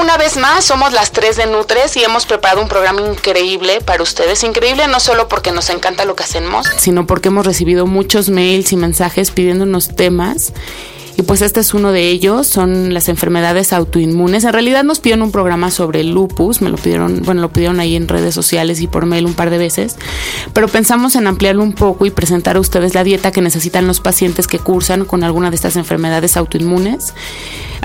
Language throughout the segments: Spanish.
Una vez más, somos las 3 de Nutres y hemos preparado un programa increíble para ustedes. Increíble no solo porque nos encanta lo que hacemos, sino porque hemos recibido muchos mails y mensajes pidiéndonos temas y pues este es uno de ellos, son las enfermedades autoinmunes. En realidad nos pidieron un programa sobre lupus, me lo pidieron, bueno, lo pidieron ahí en redes sociales y por mail un par de veces, pero pensamos en ampliarlo un poco y presentar a ustedes la dieta que necesitan los pacientes que cursan con alguna de estas enfermedades autoinmunes.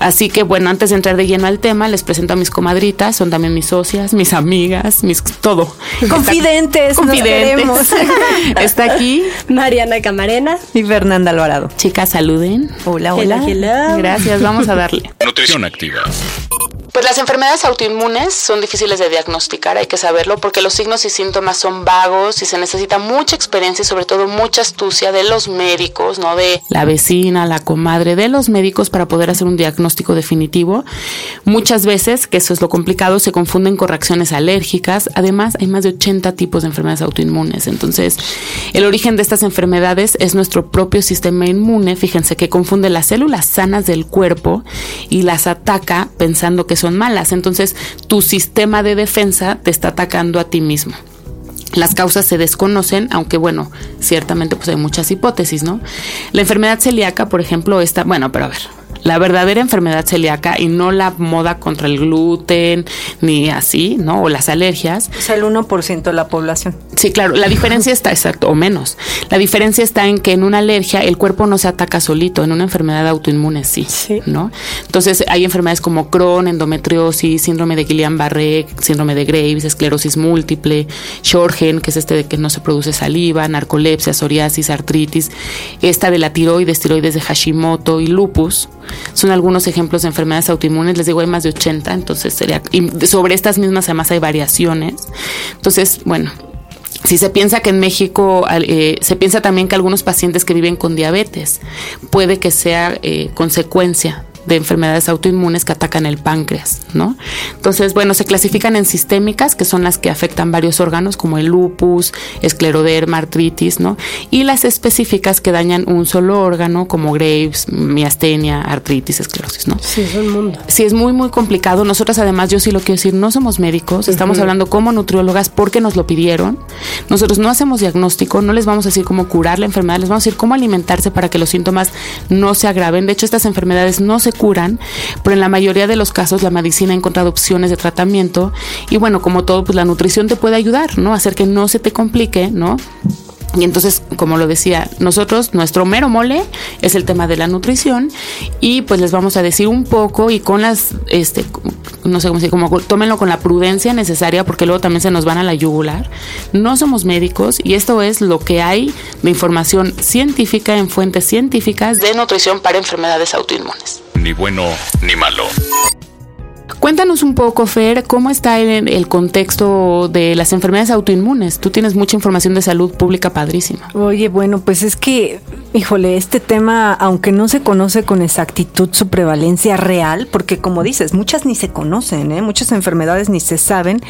Así que bueno, antes de entrar de lleno al tema, les presento a mis comadritas, son también mis socias, mis amigas, mis todo. Confidentes, confidentes. Está aquí Mariana Camarena y Fernanda Alvarado. Chicas, saluden. Hola, hola. Gracias, vamos a darle. Nutrición activa. Pues las enfermedades autoinmunes son difíciles de diagnosticar, hay que saberlo, porque los signos y síntomas son vagos y se necesita mucha experiencia y sobre todo mucha astucia de los médicos, ¿no? De la vecina, la comadre, de los médicos para poder hacer un diagnóstico definitivo. Muchas veces, que eso es lo complicado, se confunden con reacciones alérgicas. Además, hay más de 80 tipos de enfermedades autoinmunes. Entonces, el origen de estas enfermedades es nuestro propio sistema inmune. Fíjense que confunde las células sanas del cuerpo y las ataca pensando que son malas. Entonces, tu sistema de defensa te está atacando a ti mismo. Las causas se desconocen, aunque bueno, ciertamente pues hay muchas hipótesis, ¿no? La enfermedad celíaca, por ejemplo, está, bueno, pero a ver, la verdadera enfermedad celíaca y no la moda contra el gluten ni así, ¿no? O las alergias. Es el 1% de la población. Sí, claro, la diferencia está, exacto, o menos. La diferencia está en que en una alergia el cuerpo no se ataca solito, en una enfermedad autoinmune sí, sí. ¿no? Entonces hay enfermedades como Crohn, endometriosis, síndrome de Guillain-Barré, síndrome de Graves, esclerosis múltiple, Sjorgen, que es este de que no se produce saliva, narcolepsia, psoriasis, artritis, esta de la tiroides, tiroides de Hashimoto y lupus son algunos ejemplos de enfermedades autoinmunes. Les digo, hay más de 80, entonces sería. Y sobre estas mismas, además, hay variaciones. Entonces, bueno, si se piensa que en México, eh, se piensa también que algunos pacientes que viven con diabetes puede que sea eh, consecuencia de enfermedades autoinmunes que atacan el páncreas, ¿no? Entonces, bueno, se clasifican en sistémicas, que son las que afectan varios órganos, como el lupus, escleroderma, artritis, ¿no? Y las específicas que dañan un solo órgano, como Graves, miastenia, artritis, esclerosis, ¿no? Sí, es un mundo. Sí, es muy, muy complicado. Nosotras, además, yo sí lo quiero decir, no somos médicos, estamos hablando como nutriólogas porque nos lo pidieron. Nosotros no hacemos diagnóstico, no les vamos a decir cómo curar la enfermedad, les vamos a decir cómo alimentarse para que los síntomas no se agraven. De hecho, estas enfermedades no se curan, pero en la mayoría de los casos la medicina ha encontrado opciones de tratamiento y bueno, como todo, pues la nutrición te puede ayudar, ¿no? Hacer que no se te complique, ¿no? Y entonces, como lo decía, nosotros, nuestro mero mole es el tema de la nutrición y pues les vamos a decir un poco y con las, este, no sé cómo decir, como tómenlo con la prudencia necesaria porque luego también se nos van a la yugular. No somos médicos y esto es lo que hay de información científica en fuentes científicas de nutrición para enfermedades autoinmunes. Ni bueno ni malo. Cuéntanos un poco, Fer, cómo está el, el, contexto de las enfermedades autoinmunes. Tú tienes mucha información de salud pública padrísima. Oye, bueno, pues es que, híjole, este tema, aunque no se conoce con exactitud su prevalencia real, porque como dices, muchas ni se conocen, ¿eh? muchas enfermedades ni se saben,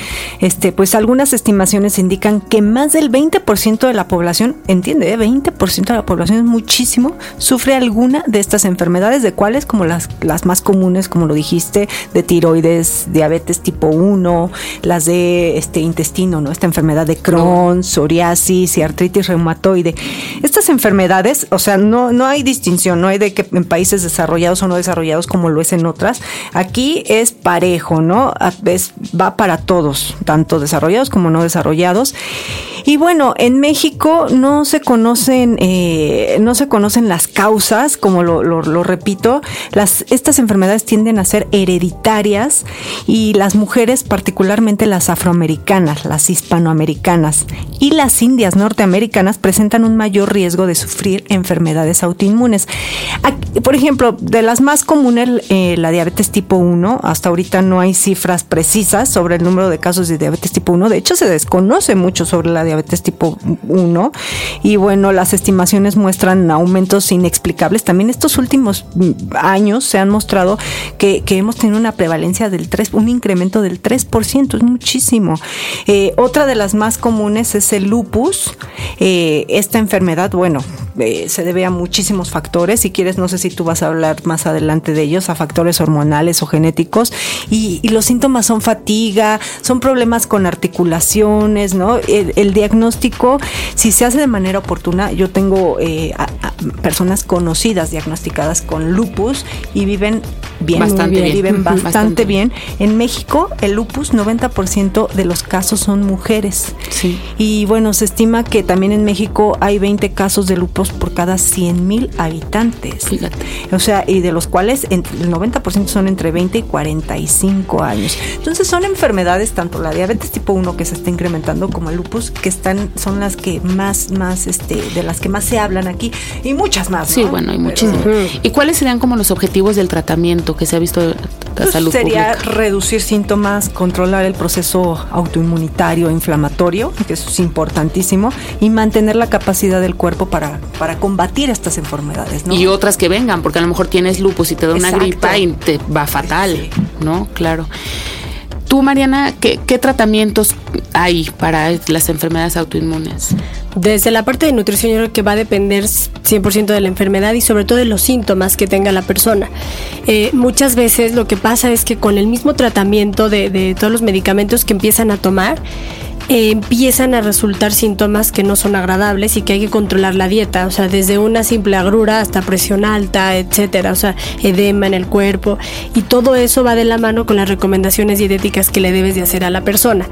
este, pues algunas estimaciones indican que más del 20% de la población, entiende, ¿eh? 20% de la población es muchísimo, sufre alguna de estas enfermedades, de cuáles, como las, las más comunes, como lo dijiste, de tiroides, diabetes tipo 1, las de este intestino, ¿no? Esta enfermedad de Crohn, psoriasis y artritis reumatoide. Estas enfermedades, o sea, no, no hay distinción, no hay de que en países desarrollados o no desarrollados como lo es en otras. Aquí es parejo, ¿no? Es, va para todos, tanto desarrollados como no desarrollados. Y bueno, en México no se conocen, eh, no se conocen las causas, como lo, lo, repito. Las, estas enfermedades tienden a ser hereditarias y las mujeres, particularmente las afroamericanas, las hispanoamericanas y las indias norteamericanas, presentan un mayor riesgo de sufrir enfermedades autoinmunes. por ejemplo, de las más comunes, eh, la diabetes tipo 1, hasta ahorita no hay cifras precisas sobre el número de casos de diabetes tipo 1. De hecho, se desconoce mucho sobre la diabetes tipo 1 y bueno, las estimaciones muestran aumentos inexplicables. También estos últimos años se han mostrado que, hemos tenido una prevalencia del 3, un incremento del 3%, es muchísimo. Eh, otra de las más comunes es el lupus. Eh, esta enfermedad, bueno, eh, se debe a muchísimos factores. Si quieres, no sé si tú vas a hablar más adelante de ellos, a factores hormonales o genéticos. Y, los síntomas son fatiga, son problemas con articulaciones, ¿no? El, diagnóstico, si se hace de manera oportuna, yo tengo eh, personas conocidas diagnosticadas con lupus y viven bien, bastante bien, viven bastante, bien. En México, el lupus, 90% de los casos son mujeres. Sí. Y bueno, se estima que también en México hay 20 casos de lupus por cada 100 mil habitantes. Fíjate. O sea, y de los cuales el 90% son entre 20 y 45 años. Entonces son enfermedades, tanto la diabetes tipo 1 que se está incrementando como el lupus, que están, son las que más, más, este, de las que más se hablan aquí, y muchas más. Sí, bueno, hay muchísimas. ¿Y cuáles serían como los objetivos del tratamiento que se ha visto de pues salud sería reducir síntomas, controlar el proceso autoinmunitario, inflamatorio, que eso es importantísimo, y mantener la capacidad del cuerpo para para combatir estas enfermedades. Y otras que vengan, porque a lo mejor tienes lupus y te da una gripa y te va fatal, ¿no? Claro. Tú, Mariana, ¿qué, tratamientos hay para las enfermedades autoinmunes? Desde la parte de nutrición, yo creo que va a depender 100% de la enfermedad y sobre todo de los síntomas que tenga la persona. Eh, muchas veces lo que pasa es que con el mismo tratamiento de, de todos los medicamentos que empiezan a tomar, empiezan a resultar síntomas que no son agradables y que hay que controlar la dieta, o sea, desde una simple agrura hasta presión alta, etcétera, o sea, edema en el cuerpo y todo eso va de la mano con las recomendaciones dietéticas que le debes de hacer a la persona.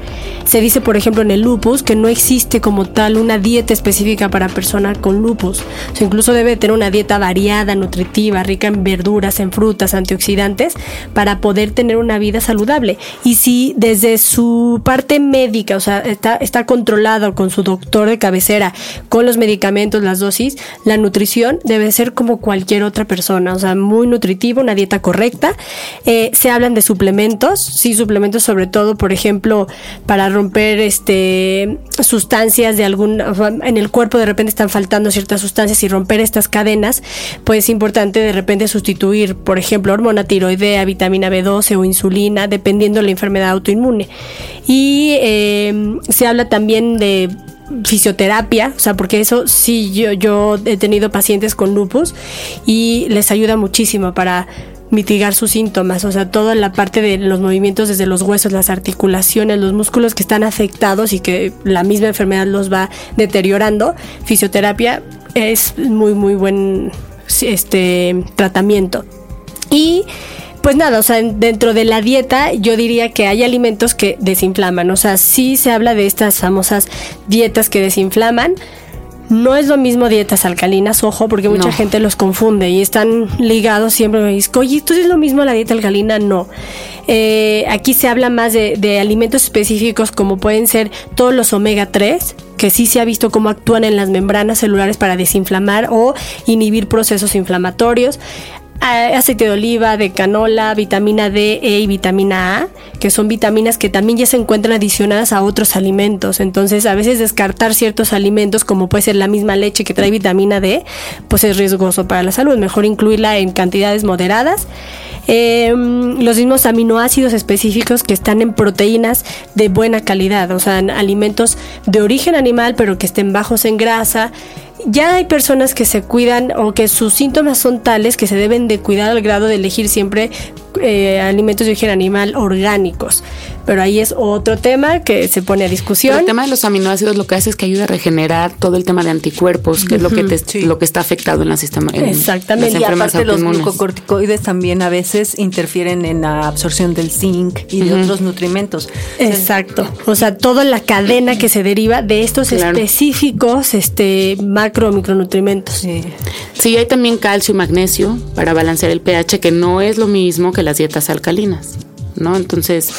Se dice, por ejemplo, en el lupus que no existe como tal una dieta específica para persona con lupus, o sea, incluso debe tener una dieta variada, nutritiva, rica en verduras, en frutas, antioxidantes para poder tener una vida saludable. Y si desde su parte médica, o sea, está, está controlado con su doctor de cabecera, con los medicamentos, las dosis, la nutrición debe ser como cualquier otra persona, o sea, muy nutritivo, una dieta correcta. Eh, se hablan de suplementos, sí, suplementos sobre todo, por ejemplo, para romper este sustancias de algún, en el cuerpo de repente están faltando ciertas sustancias y romper estas cadenas, pues es importante de repente sustituir, por ejemplo, hormona tiroidea, vitamina B12 o insulina, dependiendo de la enfermedad autoinmune. Y eh, se habla también de fisioterapia, o sea, porque eso sí, yo, yo he tenido pacientes con lupus y les ayuda muchísimo para mitigar sus síntomas, o sea, toda la parte de los movimientos desde los huesos, las articulaciones, los músculos que están afectados y que la misma enfermedad los va deteriorando, fisioterapia es muy muy buen este tratamiento. Y pues nada, o sea, dentro de la dieta yo diría que hay alimentos que desinflaman, o sea, sí se habla de estas famosas dietas que desinflaman. No es lo mismo dietas alcalinas, ojo, porque mucha gente los confunde y están ligados siempre. Me dicen, oye, ¿esto es lo mismo la dieta alcalina? No. Eh, aquí se habla más de, de, alimentos específicos como pueden ser todos los omega 3, que sí se ha visto cómo actúan en las membranas celulares para desinflamar o inhibir procesos inflamatorios aceite de oliva, de canola, vitamina D, E y vitamina A, que son vitaminas que también ya se encuentran adicionadas a otros alimentos. Entonces, a veces descartar ciertos alimentos, como puede ser la misma leche que trae vitamina D, pues es riesgoso para la salud. Mejor incluirla en cantidades moderadas. Em, los mismos aminoácidos específicos que están en proteínas de buena calidad, o sea, en alimentos de origen animal, pero que estén bajos en grasa ya hay personas que se cuidan o que sus síntomas son tales que se deben de cuidar al grado de elegir siempre eh, alimentos de origen animal orgánicos. Pero ahí es otro tema que se pone a discusión. el tema de los aminoácidos lo que hace es que ayuda a regenerar todo el tema de anticuerpos, que es lo que, lo que está afectado en la sistema. Exactamente. y aparte los glucocorticoides también a veces interfieren en la absorción del zinc y de otros nutrimentos. Exacto. O sea, toda la cadena que se deriva de estos específicos este, macro o micronutrimentos. Sí. sí, hay también calcio y magnesio para balancear el pH, que no es lo mismo que las dietas alcalinas, ¿no? Entonces,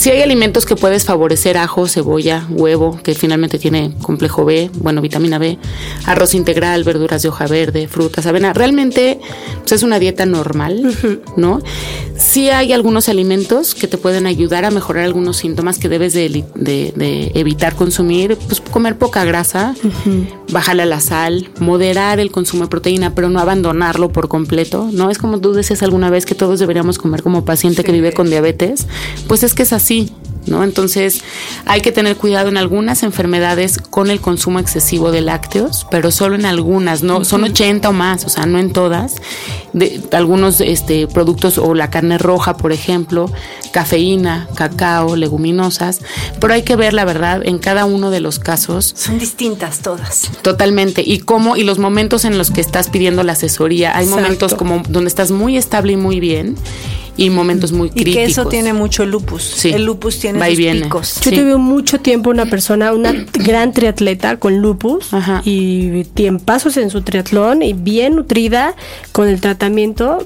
si hay alimentos que puedes favorecer, ajo, cebolla, huevo, que finalmente tiene complejo B, bueno, vitamina B, arroz integral, verduras de hoja verde, frutas, avena. Realmente pues, es una dieta normal, ¿no? Sí hay algunos alimentos que te pueden ayudar a mejorar algunos síntomas que debes de, evitar consumir, pues comer poca grasa, bajarle a la sal, moderar el consumo de proteína, pero no abandonarlo por completo, ¿no? Es como tú decías alguna vez que todos deberíamos comer como paciente que vive con diabetes, pues es que es así sí, ¿no? Entonces hay que tener cuidado en algunas enfermedades con el consumo excesivo de lácteos, pero solo en algunas, no son 80 o más, o sea, no en todas. De, algunos este, productos o la carne roja, por ejemplo, cafeína, cacao, leguminosas, pero hay que ver la verdad en cada uno de los casos. Son distintas todas. Totalmente. Y cómo y los momentos en los que estás pidiendo la asesoría, hay momentos como donde estás muy estable y muy bien y momentos muy críticos. Y que eso tiene mucho lupus. Sí. El lupus tiene sus picos. Yo tuve mucho tiempo una persona, una gran triatleta con lupus y tiempazos en su triatlón y bien nutrida con el tratamiento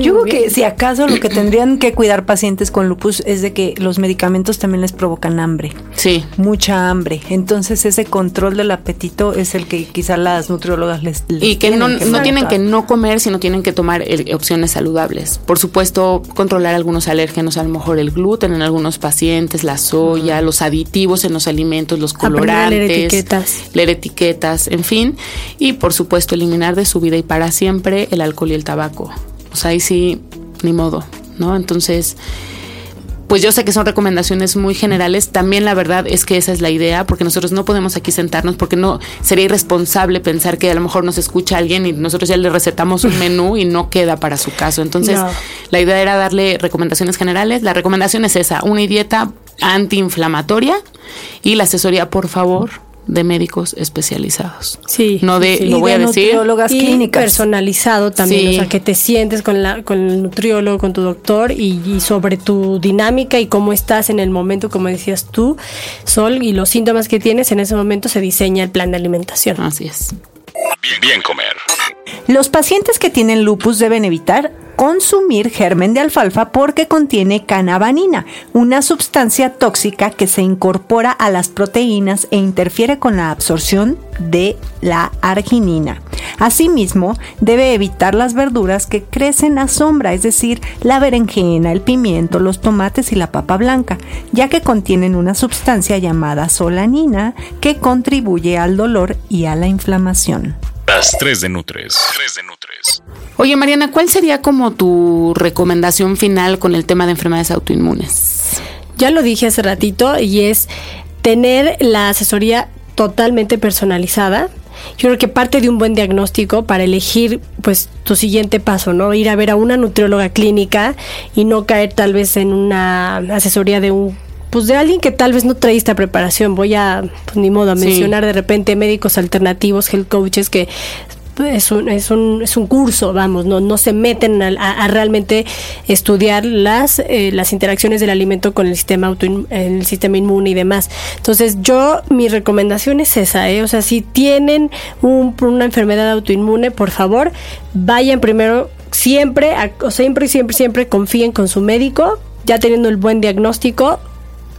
yo creo que si acaso lo que tendrían que cuidar pacientes con lupus es de que los medicamentos también les provocan hambre. Sí. Mucha hambre. Entonces ese control del apetito es el que quizá las nutriólogas les... y que no, no tienen que no comer, sino tienen que tomar opciones saludables. Por supuesto, controlar algunos alérgenos, a lo mejor el gluten en algunos pacientes, la soya, los aditivos en los alimentos, los colorantes. Leer etiquetas. Leer etiquetas, en fin. Y por supuesto, eliminar de su vida y para siempre el alcohol y el tabaco. Sea, ahí sí, ni modo, ¿no? Entonces, pues yo sé que son recomendaciones muy generales. También la verdad es que esa es la idea, porque nosotros no podemos aquí sentarnos, porque no sería irresponsable pensar que a lo mejor nos escucha alguien y nosotros ya le recetamos un menú y no queda para su caso. Entonces, la idea era darle recomendaciones generales. La recomendación es esa, una dieta antiinflamatoria y la asesoría, por favor, de médicos especializados. Sí. No de, lo voy a decir. y personalizado también, o sea, que te sientes con, la, con el nutriólogo, con tu doctor y, sobre tu dinámica y cómo estás en el momento, como decías tú, Sol, y los síntomas que tienes, en ese momento se diseña el plan de alimentación. Así es. Bien, bien comer. Los pacientes que tienen lupus deben evitar consumir germen de alfalfa porque contiene canabanina, una sustancia tóxica que se incorpora a las proteínas e interfiere con la absorción de la arginina. Asimismo, debe evitar las verduras que crecen a sombra, es decir, la berenjena, el pimiento, los tomates y la papa blanca, ya que contienen una sustancia llamada solanina que contribuye al dolor y a la inflamación. Las 3 de Nutres. 3 de Nutres. Oye, Mariana, ¿cuál sería como tu recomendación final con el tema de enfermedades autoinmunes? Ya lo dije hace ratito y es tener la asesoría totalmente personalizada. Yo creo que parte de un buen diagnóstico para elegir pues tu siguiente paso, ¿no? Ir a ver a una nutrióloga clínica y no caer tal vez en una asesoría de un pues de alguien que tal vez no trae esta preparación. Voy a, pues ni modo, a mencionar de repente médicos alternativos, health coaches que es un, es un, es un curso, vamos, no, no se meten a, realmente estudiar las, eh, las interacciones del alimento con el sistema el sistema inmune y demás. Entonces, yo, mi recomendación es esa, ¿eh? o sea, si tienen un, una enfermedad autoinmune, por favor, vayan primero, siempre, siempre, siempre, siempre confíen con su médico, ya teniendo el buen diagnóstico,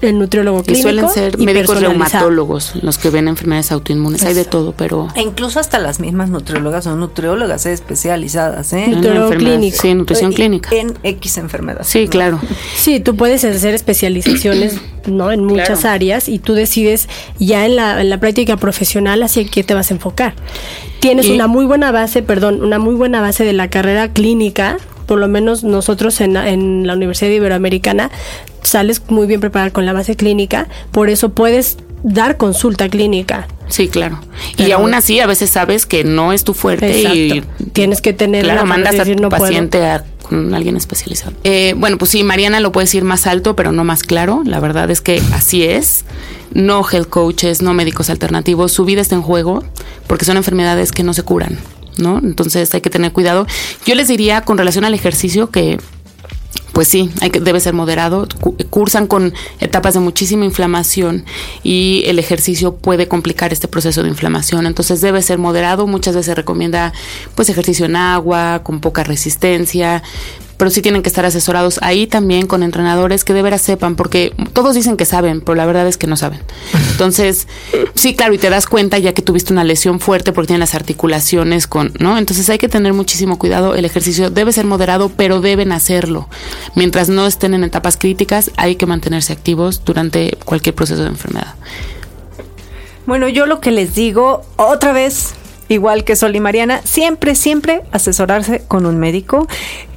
el nutriólogo clínico. Y suelen ser médicos reumatólogos los que ven enfermedades autoinmunes. Hay de todo, pero. E incluso hasta las mismas nutriólogas son nutriólogas especializadas, ¿eh? Nutriólogo clínico. Sí, nutrición clínica. En X enfermedades. Sí, claro. Sí, tú puedes hacer especializaciones, ¿no? En muchas áreas y tú decides ya en la, en la práctica profesional hacia qué te vas a enfocar. Tienes una muy buena base, perdón, una muy buena base de la carrera clínica, por lo menos nosotros en, en la Universidad Iberoamericana sales muy bien preparado con la base clínica, por eso puedes dar consulta clínica. Sí, claro. y aún así a veces sabes que no es tu fuerte y tienes que tener claro, mandas a tu paciente a con alguien especializado. Eh, bueno, pues sí, Mariana lo puede decir más alto, pero no más claro. La verdad es que así es. No health coaches, no médicos alternativos. Su vida está en juego porque son enfermedades que no se curan. ¿No? Entonces hay que tener cuidado. Yo les diría con relación al ejercicio que pues sí, hay que, debe ser moderado. Cursan con etapas de muchísima inflamación y el ejercicio puede complicar este proceso de inflamación. Entonces debe ser moderado. Muchas veces se recomienda pues ejercicio en agua, con poca resistencia, pero sí tienen que estar asesorados ahí también con entrenadores que de veras sepan, porque todos dicen que saben, pero la verdad es que no saben. Entonces, sí, claro, y te das cuenta ya que tuviste una lesión fuerte porque tienen las articulaciones con, ¿no? Entonces hay que tener muchísimo cuidado. El ejercicio debe ser moderado, pero deben hacerlo. Mientras no estén en etapas críticas, hay que mantenerse activos durante cualquier proceso de enfermedad. Bueno, yo lo que les digo, otra vez, igual que Sol y Mariana, siempre, siempre asesorarse con un médico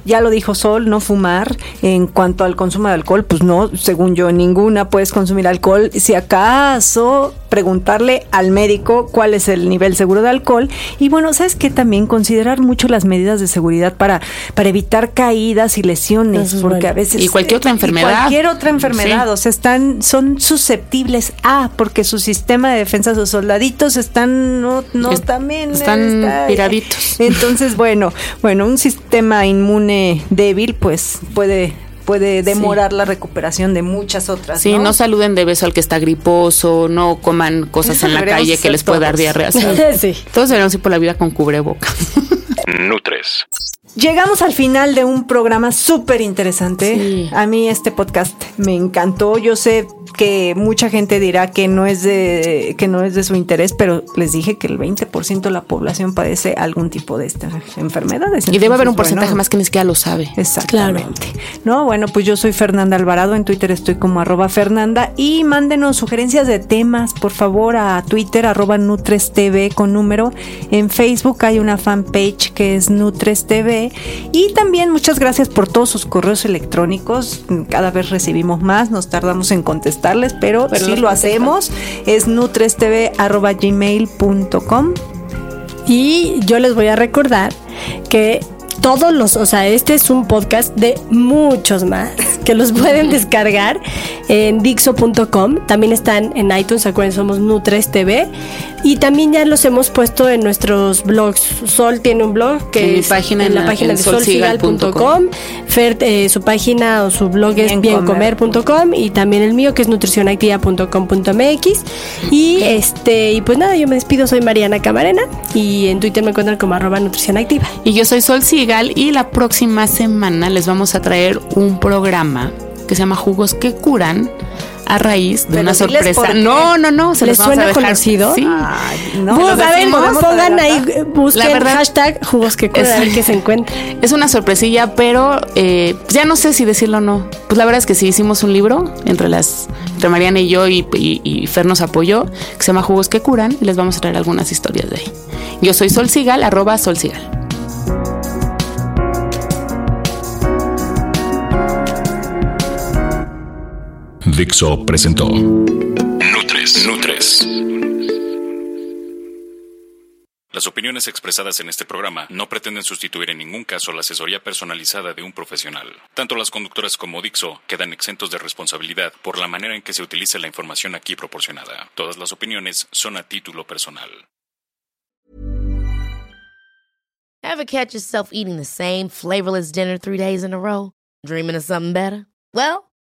ya lo dijo Sol, no fumar. En cuanto al consumo de alcohol, pues no, según yo, ninguna puedes consumir alcohol. Si acaso preguntarle al médico cuál es el nivel seguro de alcohol. Y bueno, ¿sabes qué? También considerar mucho las medidas de seguridad para, para evitar caídas y lesiones, porque a veces... Y cualquier otra enfermedad. cualquier otra enfermedad, o sea, están, son susceptibles a, porque su sistema de defensa, sus soldaditos están, no, no también... Están piraditos. Entonces, bueno, bueno, un sistema inmune débil, pues puede puede demorar la recuperación de muchas otras. Sí, ¿no? saluden de beso al que está griposo, no coman cosas en la calle que les pueda dar diarrea. sí. Todos deberíamos ir por la vida con cubreboca. Nutres. Llegamos al final de un programa súper interesante. A mí este podcast me encantó. Yo sé que mucha gente dirá que no es de que no es de su interés, pero les dije que el 20% de la población padece algún tipo de estas enfermedades. y debe haber un porcentaje más que ni siquiera lo sabe. Exactamente. No, bueno, pues yo soy Fernanda Alvarado, en Twitter estoy como arroba Fernanda y mándenos sugerencias de temas, por favor, a Twitter arroba Nutres TV con número. En Facebook hay una fanpage que es Nutres TV y también muchas gracias por todos sus correos electrónicos. Cada vez recibimos más, nos tardamos en contestar pero, si lo hacemos. Es nutrestv.gmail.com Y yo les voy a recordar que todos los, o sea, este es un podcast de muchos más que los pueden descargar en dixo.com. También están en iTunes, acuérdense, somos Nutres TV. Y también ya los hemos puesto en nuestros blogs. Sol tiene un blog que es página, en la, página de solsigal.com. Fer, eh, su página o su blog es biencomer.com y también el mío que es nutricionactiva.com.mx. Y este y pues nada, yo me despido, soy Mariana Camarena y en Twitter me encuentran como arroba nutricionactiva. Y yo soy Sol Sigal y la próxima semana les vamos a traer un programa que se llama Jugos que curan a raíz de una sorpresa. No, no, no, se les, suena conocido. Sí. no, pues, a ver, pongan ahí, busquen verdad, hashtag jugos que es, que se encuentra. Es una sorpresilla, pero eh, ya no sé si decirlo o no. Pues la verdad es que sí hicimos un libro entre las entre Mariana y yo y, y, Fer nos apoyó, que se llama Jugos que curan, y les vamos a traer algunas historias de ahí. Yo soy Sol Sigal, arroba Sol Sigal. Dixo presentó Nutres. Nutres. Las opiniones expresadas en este programa no pretenden sustituir en ningún caso la asesoría personalizada de un profesional. Tanto las conductoras como Dixo quedan exentos de responsabilidad por la manera en que se utiliza la información aquí proporcionada. Todas las opiniones son a título personal. Ever catch yourself eating the same flavorless dinner three days in a row? Dreaming of something better? Well,